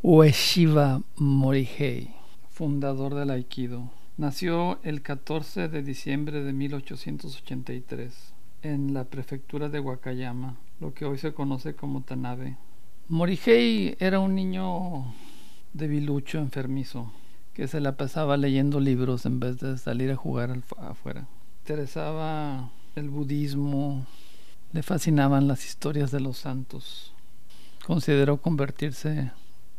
Ueshiba Morihei, fundador del Aikido. Nació el 14 de diciembre de 1883 en la prefectura de Wakayama, lo que hoy se conoce como Tanabe. Morihei era un niño debilucho, enfermizo, que se la pasaba leyendo libros en vez de salir a jugar afuera. Interesaba el budismo, le fascinaban las historias de los santos. Consideró convertirse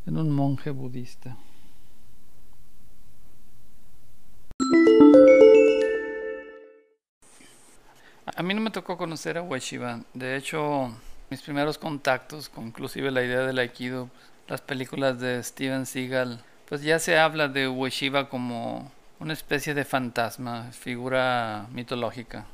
en un monje budista. A mí no me tocó conocer a Ueshiba. De hecho, mis primeros contactos, con inclusive la idea del Aikido, las películas de Steven Seagal, pues ya se habla de Ueshiba como una especie de fantasma, figura mitológica.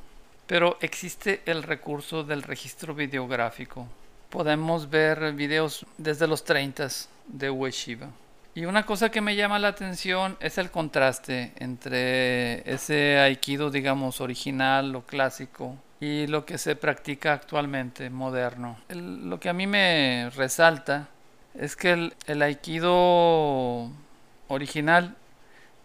Pero existe el recurso del registro videográfico. Podemos ver videos desde los 30 de Ueshiba. Y una cosa que me llama la atención es el contraste entre ese aikido, digamos, original o clásico y lo que se practica actualmente, moderno. lo que a mí me resalta es que el aikido original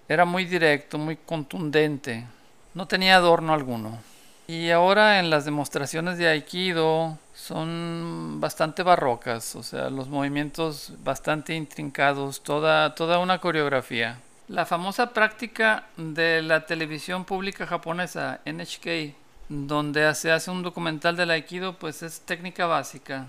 era muy directo, muy contundente, no tenía adorno alguno. Y ahora en las demostraciones de Aikido son bastante barrocas, o sea, los movimientos bastante intrincados, toda, toda una coreografía. La famosa práctica de la televisión pública japonesa, NHK, donde se hace un documental del Aikido, pues es técnica básica,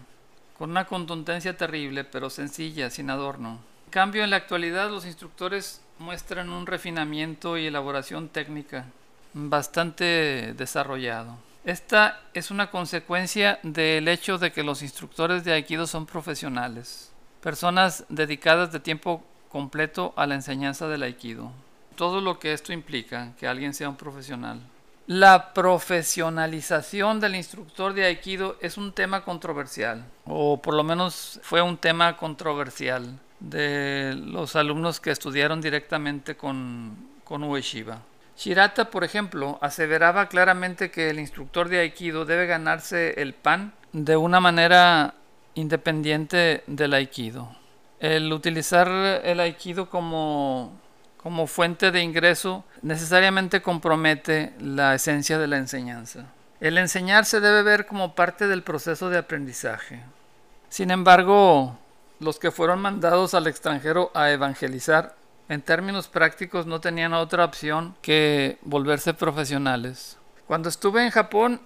con una contundencia terrible, pero sencilla, sin adorno. En cambio, en la actualidad los instructores muestran un refinamiento y elaboración técnica bastante desarrollado. Esta es una consecuencia del hecho de que los instructores de Aikido son profesionales, personas dedicadas de tiempo completo a la enseñanza del Aikido. Todo lo que esto implica, que alguien sea un profesional. La profesionalización del instructor de Aikido es un tema controversial, o por lo menos fue un tema controversial de los alumnos que estudiaron directamente con, con Ueshiba. Shirata, por ejemplo, aseveraba claramente que el instructor de Aikido debe ganarse el pan de una manera independiente del Aikido. El utilizar el Aikido como, como fuente de ingreso necesariamente compromete la esencia de la enseñanza. El enseñar se debe ver como parte del proceso de aprendizaje. Sin embargo, los que fueron mandados al extranjero a evangelizar en términos prácticos no tenían otra opción que volverse profesionales. Cuando estuve en Japón,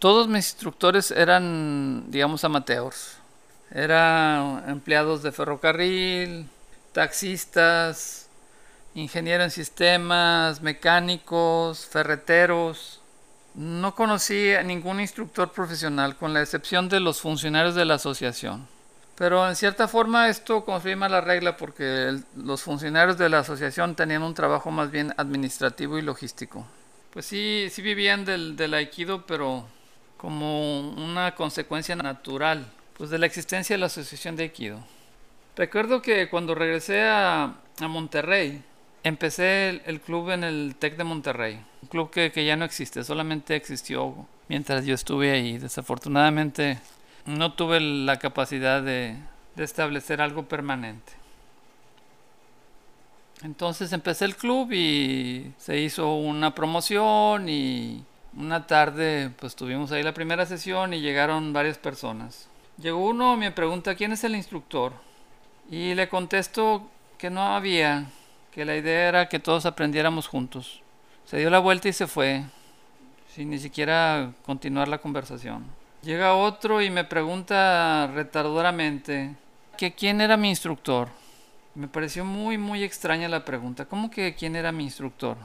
todos mis instructores eran, digamos, amateurs. Eran empleados de ferrocarril, taxistas, ingenieros en sistemas, mecánicos, ferreteros. No conocí a ningún instructor profesional, con la excepción de los funcionarios de la asociación. Pero en cierta forma esto confirma la regla porque los funcionarios de la asociación tenían un trabajo más bien administrativo y logístico. Pues sí, sí vivían del, del aikido, pero como una consecuencia natural pues de la existencia de la asociación de aikido. Recuerdo que cuando regresé a, a Monterrey, empecé el, club en el TEC de Monterrey, un club que, que ya no existe, solamente existió mientras yo estuve ahí. Desafortunadamente no tuve la capacidad de, establecer algo permanente. Entonces empecé el club y se hizo una promoción y una tarde pues tuvimos ahí la primera sesión y llegaron varias personas. Llegó uno me pregunta quién es el instructor y le contesto que no había, que la idea era que todos aprendiéramos juntos. Se dio la vuelta y se fue sin ni siquiera continuar la conversación. Llega otro y me pregunta retardoramente que quién era mi instructor. Me pareció muy muy extraña la pregunta. ¿Cómo que quién era mi instructor?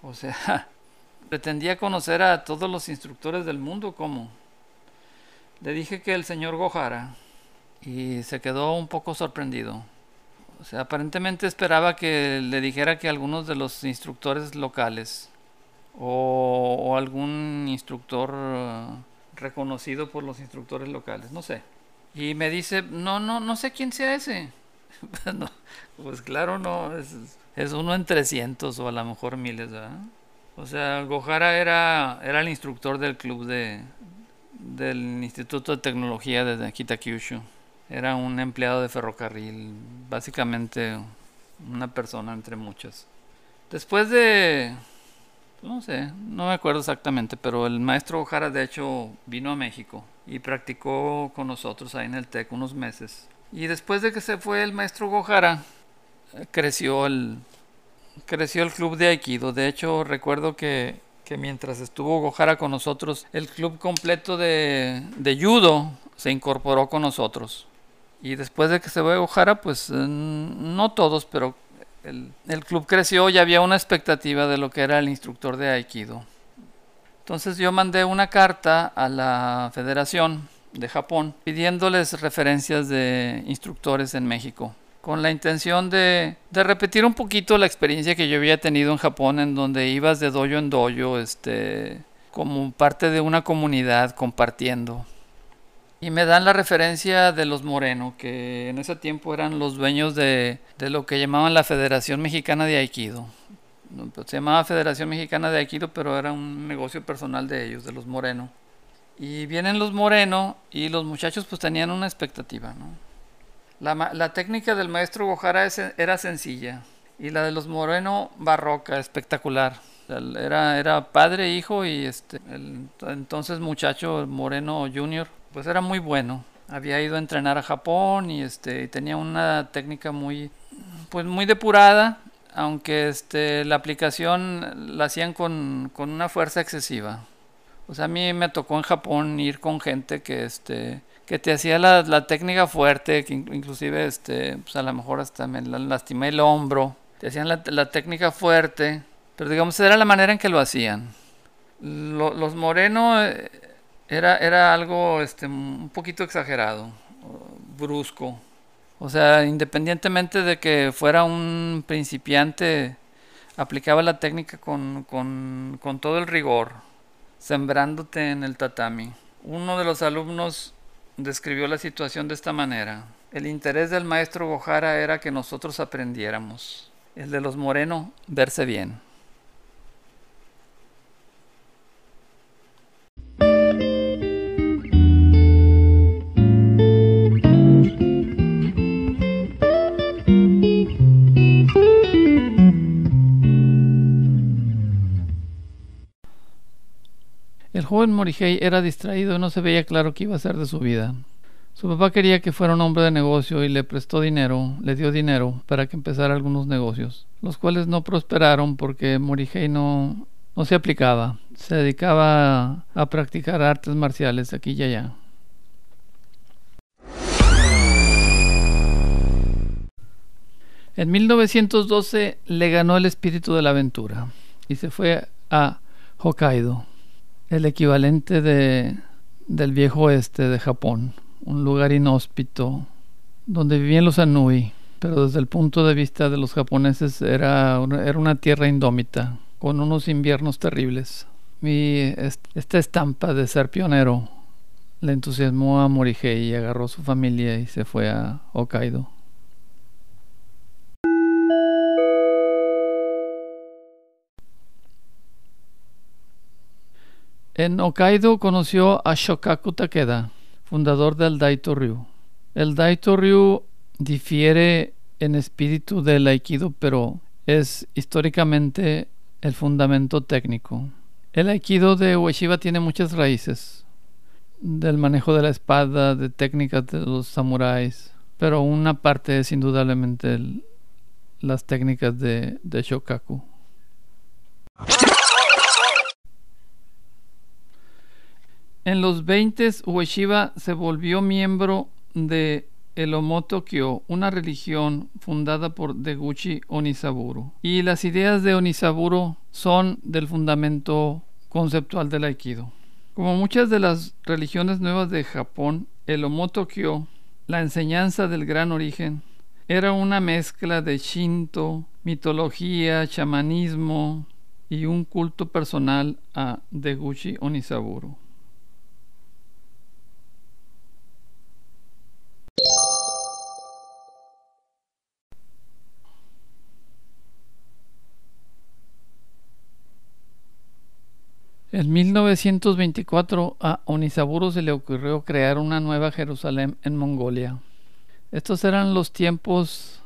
O sea, pretendía conocer a todos los instructores del mundo, ¿cómo? Le dije que el señor Gojara y se quedó un poco sorprendido. O sea, aparentemente esperaba que le dijera que algunos de los instructores locales o algún instructor reconocido por los instructores locales, no sé. Y me dice, no, no, no sé quién sea ese. pues claro, no, es, uno en 300 o a lo mejor miles, ¿verdad? O sea, Gojara era, era el instructor del club de, del Instituto de Tecnología de Kitakyushu. Era un empleado de ferrocarril, básicamente una persona entre muchas. Después de, no sé, no me acuerdo exactamente, pero el maestro Ojara de hecho vino a México y practicó con nosotros ahí en el TEC unos meses. Y después de que se fue el maestro Gojara, creció el, creció el club de Aikido. De hecho, recuerdo que, que mientras estuvo Gojara con nosotros, el club completo de, de judo se incorporó con nosotros. Y después de que se fue Ojara, pues eh, no todos, pero el, club creció y había una expectativa de lo que era el instructor de Aikido. Entonces yo mandé una carta a la federación de Japón pidiéndoles referencias de instructores en México con la intención de, de, repetir un poquito la experiencia que yo había tenido en Japón en donde ibas de dojo en dojo este, como parte de una comunidad compartiendo. Y me dan la referencia de los Moreno, que en ese tiempo eran los dueños de, de lo que llamaban la Federación Mexicana de Aikido. Se llamaba Federación Mexicana de Aikido, pero era un negocio personal de ellos, de los Moreno. Y vienen los Moreno y los muchachos pues tenían una expectativa. ¿no? La, la técnica del maestro Gojara era sencilla y la de los Moreno barroca, espectacular. Era, era padre, hijo y este, entonces muchacho Moreno Junior pues era muy bueno. Había ido a entrenar a Japón y este tenía una técnica muy pues muy depurada, aunque este la aplicación la hacían con, con una fuerza excesiva. O sea, a mí me tocó en Japón ir con gente que este que te hacía la, la técnica fuerte, que inclusive este pues a lo mejor hasta me lastimé el hombro. Te hacían la, la técnica fuerte, pero digamos era la manera en que lo hacían. Lo, los morenos eh, era, era algo este, un poquito exagerado, brusco. O sea, independientemente de que fuera un principiante, aplicaba la técnica con, con, con todo el rigor, sembrándote en el tatami. Uno de los alumnos describió la situación de esta manera. El interés del maestro Gojara era que nosotros aprendiéramos. El de los Moreno, verse bien. Joven Morihei era distraído y no se veía claro qué iba a hacer de su vida. Su papá quería que fuera un hombre de negocio y le prestó dinero, le dio dinero para que empezara algunos negocios, los cuales no prosperaron porque Morihei no, no se aplicaba, se dedicaba a, a practicar artes marciales aquí y allá. En 1912 le ganó el espíritu de la aventura y se fue a Hokkaido el equivalente de, del viejo oeste de Japón, un lugar inhóspito donde vivían los Anui, pero desde el punto de vista de los japoneses era una, era una tierra indómita, con unos inviernos terribles. Y esta estampa de ser pionero le entusiasmó a Morihei y agarró su familia y se fue a Hokkaido. En Hokkaido conoció a Shokaku Takeda, fundador del Daito Ryu. El Daito Ryu difiere en espíritu del Aikido, pero es históricamente el fundamento técnico. El Aikido de Ueshiba tiene muchas raíces, del manejo de la espada, de técnicas de los samuráis, pero una parte es indudablemente las técnicas de, de Shokaku. En los 20 Ueshiba se volvió miembro de el Omotokyo, una religión fundada por Deguchi Onisaburo. Y las ideas de Onisaburo son del fundamento conceptual del Aikido. Como muchas de las religiones nuevas de Japón, el Omotokyo, la enseñanza del gran origen, era una mezcla de Shinto, mitología, chamanismo y un culto personal a Deguchi Onisaburo. En 1924 a Onisaburo se le ocurrió crear una nueva Jerusalén en Mongolia. Estos eran los tiempos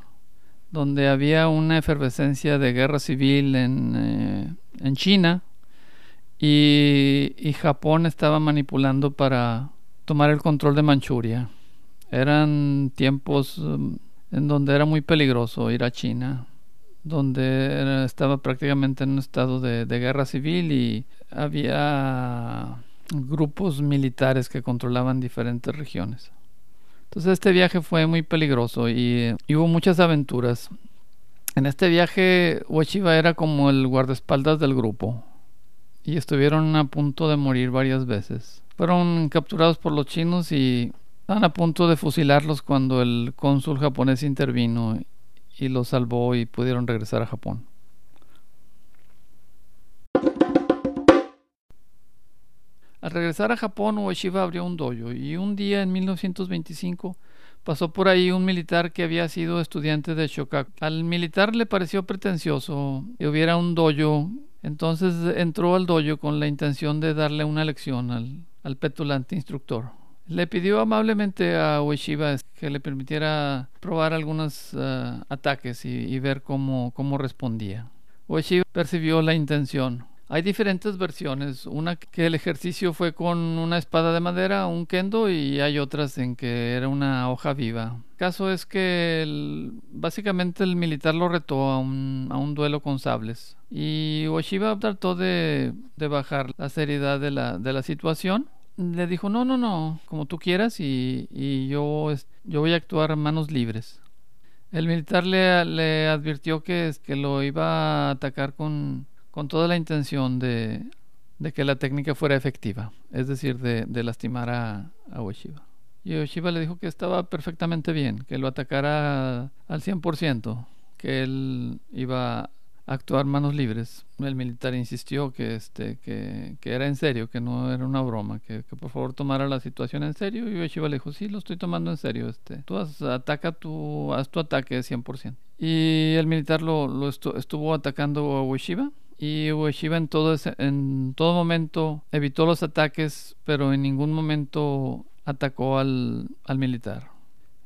donde había una efervescencia de guerra civil en, eh, China y, Japón estaba manipulando para tomar el control de Manchuria. Eran tiempos um, en donde era muy peligroso ir a China, donde estaba prácticamente en un estado de guerra civil y había grupos militares que controlaban diferentes regiones. Entonces este viaje fue muy peligroso y, hubo muchas aventuras. En este viaje Ueshiba era como el guardaespaldas del grupo y estuvieron a punto de morir varias veces. Fueron capturados por los chinos y estaban a punto de fusilarlos cuando el cónsul japonés intervino y los salvó y pudieron regresar a Japón. Al regresar a Japón, Ueshiba abrió un dojo y un día en 1925 pasó por ahí un militar que había sido estudiante de Shokaku. Al militar le pareció pretencioso que hubiera un dojo, entonces entró al dojo con la intención de darle una lección al, petulante instructor. Le pidió amablemente a Ueshiba que le permitiera probar algunos eh, ataques y, ver cómo, cómo respondía. Ueshiba percibió la intención. Hay diferentes versiones, una que el ejercicio fue con una espada de madera, un kendo, y hay otras en que era una hoja viva. El caso es que básicamente el militar lo retó a un, duelo con sables. Y Oshiba trató de, bajar la seriedad de la, situación le dijo, no, no, no, como tú quieras y, yo, voy a actuar manos libres. El militar le, le advirtió que, que lo iba a atacar con, con toda la intención de, que la técnica fuera efectiva, es decir, de, lastimar a, a Ueshiba. Y Ueshiba le dijo que estaba perfectamente bien, que lo atacara al 100%, que él iba a actuar manos libres. El militar insistió que, este, que, era en serio, que no era una broma, que, por favor tomara la situación en serio. Y Ueshiba le dijo, sí, lo estoy tomando en serio. Este, tú ataca tu, haz tu ataque 100%. Y el militar lo, lo estuvo atacando a Ueshiba y Ueshiba en todo, en todo momento evitó los ataques, pero en ningún momento atacó al, al militar.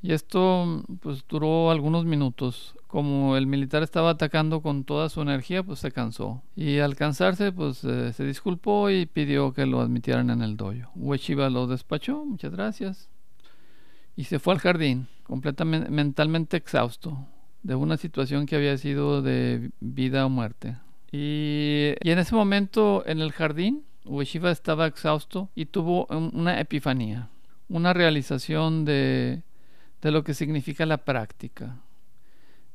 Y esto pues duró algunos minutos. Como el militar estaba atacando con toda su energía, pues se cansó. Y al cansarse, pues eh, se disculpó y pidió que lo admitieran en el dojo. Ueshiba lo despachó, muchas gracias. Y se fue al jardín, completamente mentalmente exhausto, de una situación que había sido de vida o muerte. Y, en ese momento en el jardín, Ueshiba estaba exhausto y tuvo una epifanía, una realización de, de lo que significa la práctica.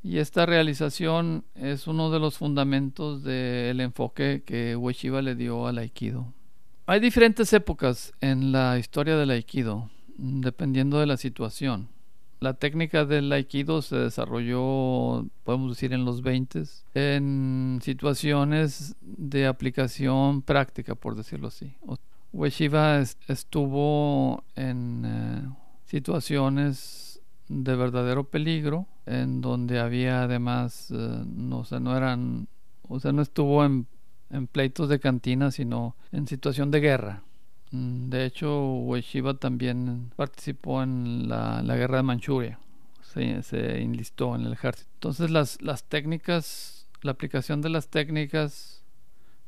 Y esta realización es uno de los fundamentos del enfoque que Ueshiba le dio al Aikido. Hay diferentes épocas en la historia del Aikido, dependiendo de la situación. La técnica del aikido se desarrolló, podemos decir, en los 20 en situaciones de aplicación práctica, por decirlo así. Ueshiba estuvo en eh, situaciones de verdadero peligro, en donde había además, eh, no, no eran, o sea, no estuvo en pleitos de cantina, sino en situación de guerra. Mm, de hecho, Ueshiba también participó en la, guerra de Manchuria. Se, enlistó en el ejército. Entonces las, las técnicas, la aplicación de las técnicas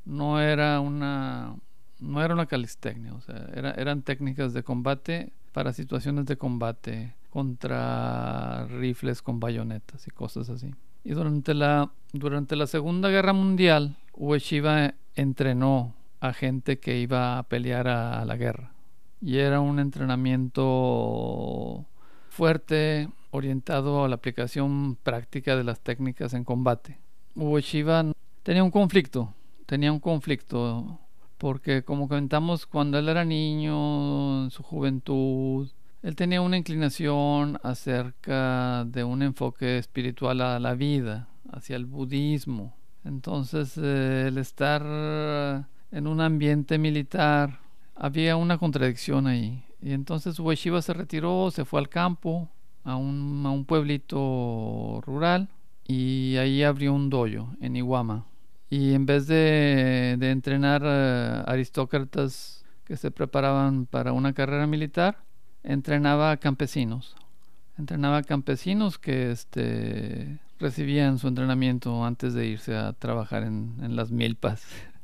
no era una no era una calistecnia, o sea, eran técnicas de combate para situaciones de combate contra rifles con bayonetas y cosas así. Y durante la, durante la Segunda Guerra Mundial, Ueshiba entrenó a gente que iba a pelear a, la guerra. Y era un entrenamiento fuerte, orientado a la aplicación práctica de las técnicas en combate. Ueshiba tenía un conflicto, tenía un conflicto, porque como comentamos, cuando él era niño, en su juventud, él tenía una inclinación acerca de un enfoque espiritual a la vida, hacia el budismo. Entonces, el estar en un ambiente militar, había una contradicción ahí. Y entonces Ueshiba se retiró, se fue al campo, a un, a un pueblito rural, y ahí abrió un dojo en Iwama. Y en vez de, de entrenar eh, aristócratas que se preparaban para una carrera militar, entrenaba a campesinos. entrenaba campesinos que este, recibían su entrenamiento antes de irse a trabajar en, en las milpas,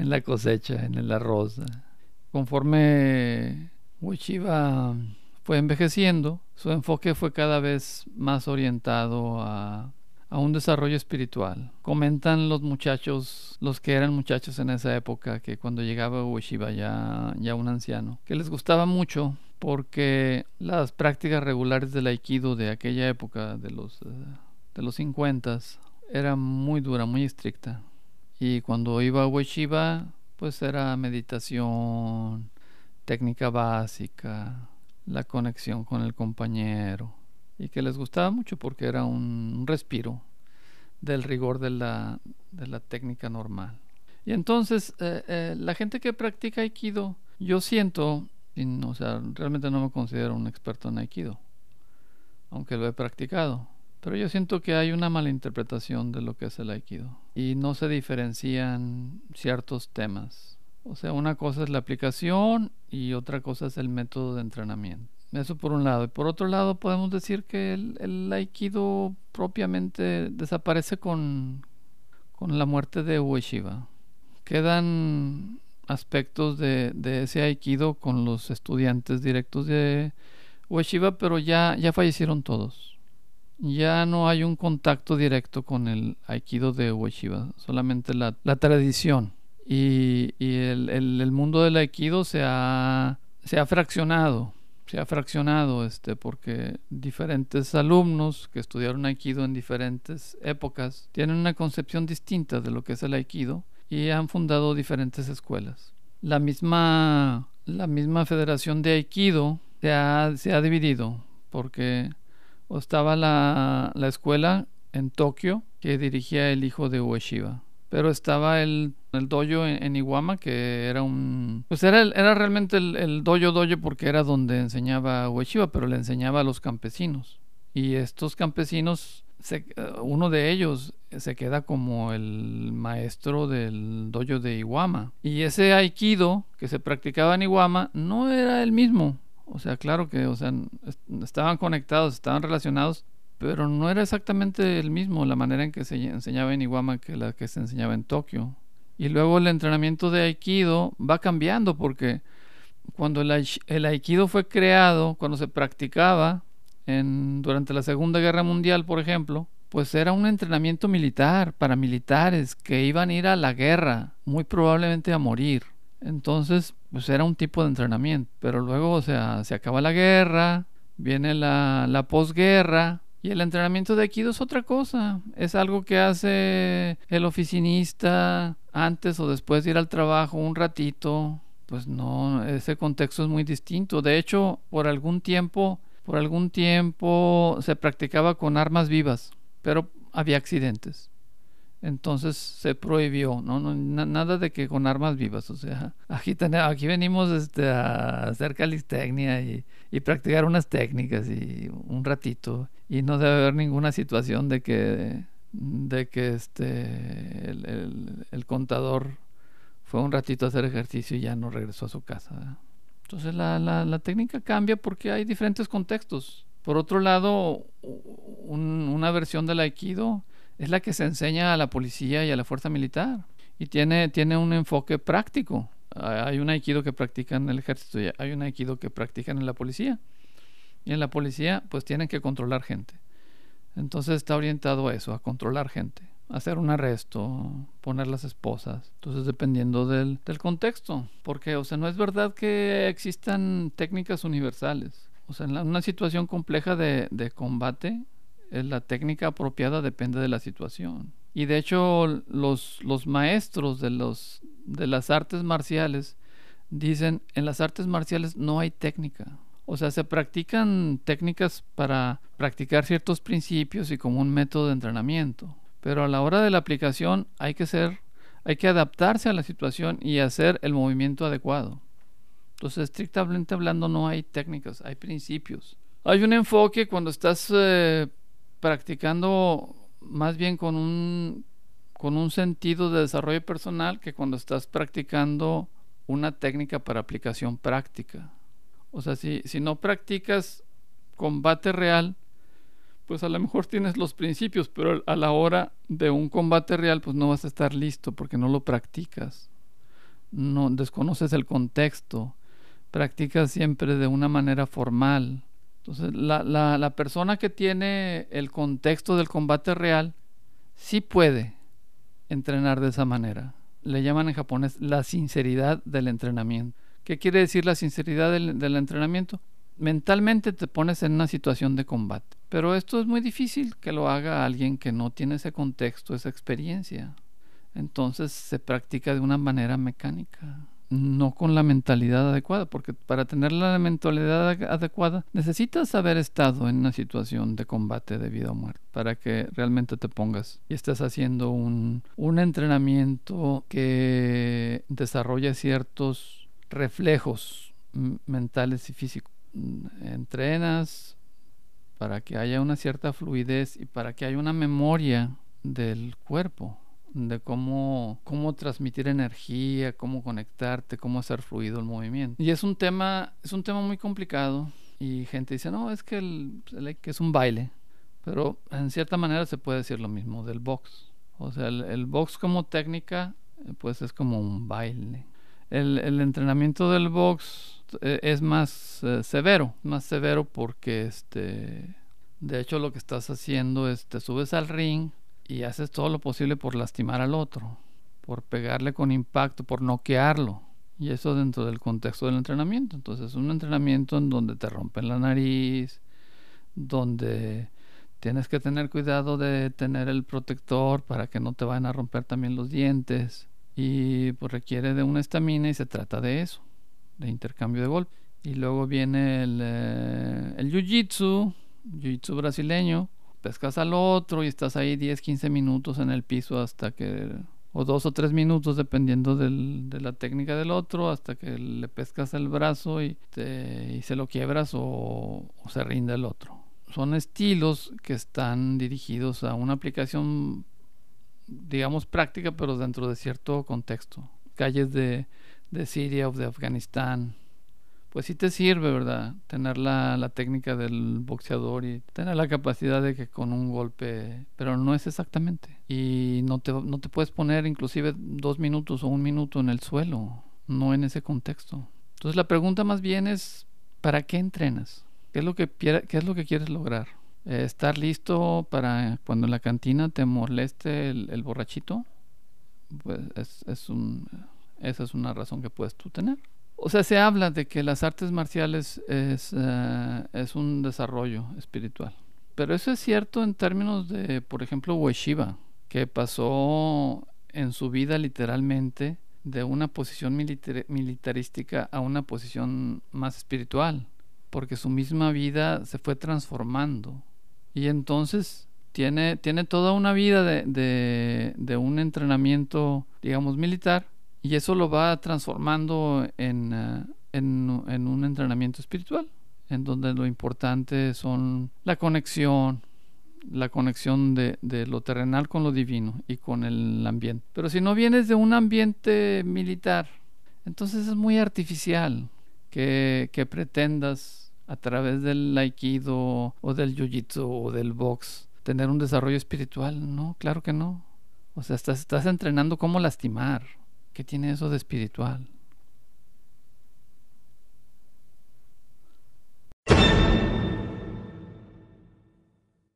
en la cosecha, en el arroz. Conforme Uchiba fue envejeciendo, su enfoque fue cada vez más orientado a, un desarrollo espiritual. Comentan los muchachos, los que eran muchachos en esa época, que cuando llegaba Uchiba ya, ya un anciano, que les gustaba mucho porque las prácticas regulares del aikido de aquella época, de los, eh, de los 50, era muy dura, muy estricta. Y cuando iba a Ueshiba, pues era meditación, técnica básica, la conexión con el compañero. Y que les gustaba mucho porque era un, respiro del rigor de la, de la técnica normal. Y entonces, eh, eh, la gente que practica Aikido, yo siento o sea, realmente no me considero un experto en Aikido, aunque lo he practicado. Pero yo siento que hay una mala interpretación de lo que es el Aikido y no se diferencian ciertos temas. O sea, una cosa es la aplicación y otra cosa es el método de entrenamiento. Eso por un lado. Y por otro lado podemos decir que el, Aikido propiamente desaparece con, con la muerte de Ueshiba. Quedan aspectos de, ese aikido con los estudiantes directos de Ueshiba, pero ya, ya fallecieron todos. Ya no hay un contacto directo con el aikido de Ueshiba, solamente la, tradición. Y, el, mundo del aikido se ha, se ha fraccionado, se ha fraccionado este, porque diferentes alumnos que estudiaron aikido en diferentes épocas tienen una concepción distinta de lo que es el aikido y han fundado diferentes escuelas. La misma, la misma federación de Aikido se ha, se ha dividido porque estaba la, la, escuela en Tokio que dirigía el hijo de Ueshiba. Pero estaba el, el dojo en, Iwama que era un... Pues era, era realmente el, el dojo dojo porque era donde enseñaba Ueshiba, pero le enseñaba a los campesinos. Y estos campesinos uno de ellos se queda como el maestro del dojo de Iwama. Y ese aikido que se practicaba en Iwama no era el mismo. O sea, claro que o sea, estaban conectados, estaban relacionados, pero no era exactamente el mismo la manera en que se enseñaba en Iwama que la que se enseñaba en Tokio. Y luego el entrenamiento de aikido va cambiando porque cuando el aikido fue creado, cuando se practicaba, durante la Segunda Guerra Mundial, por ejemplo, pues era un entrenamiento militar para militares que iban a ir a la guerra, muy probablemente a morir. Entonces, pues era un tipo de entrenamiento. Pero luego, o sea, se acaba la guerra, viene la, posguerra, y el entrenamiento de Aikido es otra cosa. Es algo que hace el oficinista antes o después de ir al trabajo un ratito. Pues no, ese contexto es muy distinto. De hecho, por algún tiempo por algún tiempo se practicaba con armas vivas, pero había accidentes. Entonces se prohibió, ¿no? nada de que con armas vivas. O sea, aquí, aquí venimos este, a hacer calistecnia y, practicar unas técnicas y un ratito. Y no debe haber ninguna situación de que, de que este, el, contador fue un ratito a hacer ejercicio y ya no regresó a su casa. Entonces la, la, técnica cambia porque hay diferentes contextos. Por otro lado, una versión del aikido es la que se enseña a la policía y a la fuerza militar y tiene, tiene un enfoque práctico. Hay un aikido que practican en el ejército y hay un aikido que practican en la policía. Y en la policía pues tienen que controlar gente. Entonces está orientado a eso, a controlar gente hacer un arresto, poner las esposas. Entonces, dependiendo del, contexto. Porque, o sea, no es verdad que existan técnicas universales. O sea, en una situación compleja de, combate, eh, la técnica apropiada depende de la situación. Y de hecho, los, los maestros de, los, de las artes marciales dicen, en las artes marciales no hay técnica. O sea, se practican técnicas para practicar ciertos principios y como un método de entrenamiento. Pero a la hora de la aplicación hay que ser, hay que adaptarse a la situación y hacer el movimiento adecuado. Entonces, estrictamente hablando, no hay técnicas, hay principios. Hay un enfoque cuando estás eh, practicando más bien con un, con un sentido de desarrollo personal que cuando estás practicando una técnica para aplicación práctica. O sea, si, si no practicas combate real, pues a lo mejor tienes los principios, pero a la hora de un combate real, pues no vas a estar listo porque no lo practicas. No desconoces el contexto. Practicas siempre de una manera formal. Entonces, la, la, la persona que tiene el contexto del combate real, sí puede entrenar de esa manera. Le llaman en japonés la sinceridad del entrenamiento. ¿Qué quiere decir la sinceridad del, del entrenamiento? mentalmente te pones en una situación de combate. Pero esto es muy difícil que lo haga alguien que no tiene ese contexto, esa experiencia. Entonces se practica de una manera mecánica, no con la mentalidad adecuada, porque para tener la mentalidad adecuada necesitas haber estado en una situación de combate de vida o muerte, para que realmente te pongas y estés haciendo un, un entrenamiento que desarrolla ciertos reflejos mentales y físicos. Entrenas para que haya una cierta fluidez y para que haya una memoria del cuerpo, de cómo, cómo transmitir energía, cómo conectarte, cómo hacer fluido el movimiento. Y es un tema, es un tema muy complicado y gente dice, no, es que, el, que es un baile, pero en cierta manera se puede decir lo mismo del box. O sea, el, box como técnica, eh, pues es como un baile. El, entrenamiento del box eh, es más eh, severo, más severo porque este, de hecho lo que estás haciendo es te subes al ring y haces todo lo posible por lastimar al otro, por pegarle con impacto, por noquearlo. Y eso dentro del contexto del entrenamiento. Entonces es un entrenamiento en donde te rompen la nariz, donde tienes que tener cuidado de tener el protector para que no te vayan a romper también los dientes. Y pues requiere de una estamina y se trata de eso de intercambio de golpe. Y luego viene el, eh, el jiu-jitsu, jiu-jitsu brasileño. Pescas al otro y estás ahí 10, 15 minutos en el piso hasta que, o dos o tres minutos dependiendo de la técnica del otro, hasta que le pescas el brazo y, te, y se lo quiebras o, o se rinde el otro. Son estilos que están dirigidos a una aplicación, digamos, práctica, pero dentro de cierto contexto. Calles de, de Siria o de Afganistán, pues sí te sirve, ¿verdad? Tener la, la, técnica del boxeador y tener la capacidad de que con un golpe, pero no es exactamente. Y no te, no te puedes poner inclusive dos minutos o un minuto en el suelo, no en ese contexto. Entonces la pregunta más bien es, ¿para qué entrenas? ¿Qué es lo que, qué es lo que quieres lograr? ¿Estar listo para cuando en la cantina te moleste el, el borrachito? Pues es, es un esa es una razón que puedes tú tener. O sea, se habla de que las artes marciales es, eh, es un desarrollo espiritual. Pero eso es cierto en términos de, por ejemplo, Ueshiba, que pasó en su vida literalmente de una posición militarística a una posición más espiritual, porque su misma vida se fue transformando. Y entonces tiene, tiene toda una vida de, de un entrenamiento, digamos, militar, y eso lo va transformando en, eh, en, en, un entrenamiento espiritual, en donde lo importante son la conexión, la conexión de, lo terrenal con lo divino y con el ambiente. Pero si no vienes de un ambiente militar, entonces es muy artificial que, que pretendas a través del aikido o del jiu-jitsu o del box tener un desarrollo espiritual. No, claro que no. O sea, estás, estás entrenando cómo lastimar ¿Qué tiene eso de espiritual?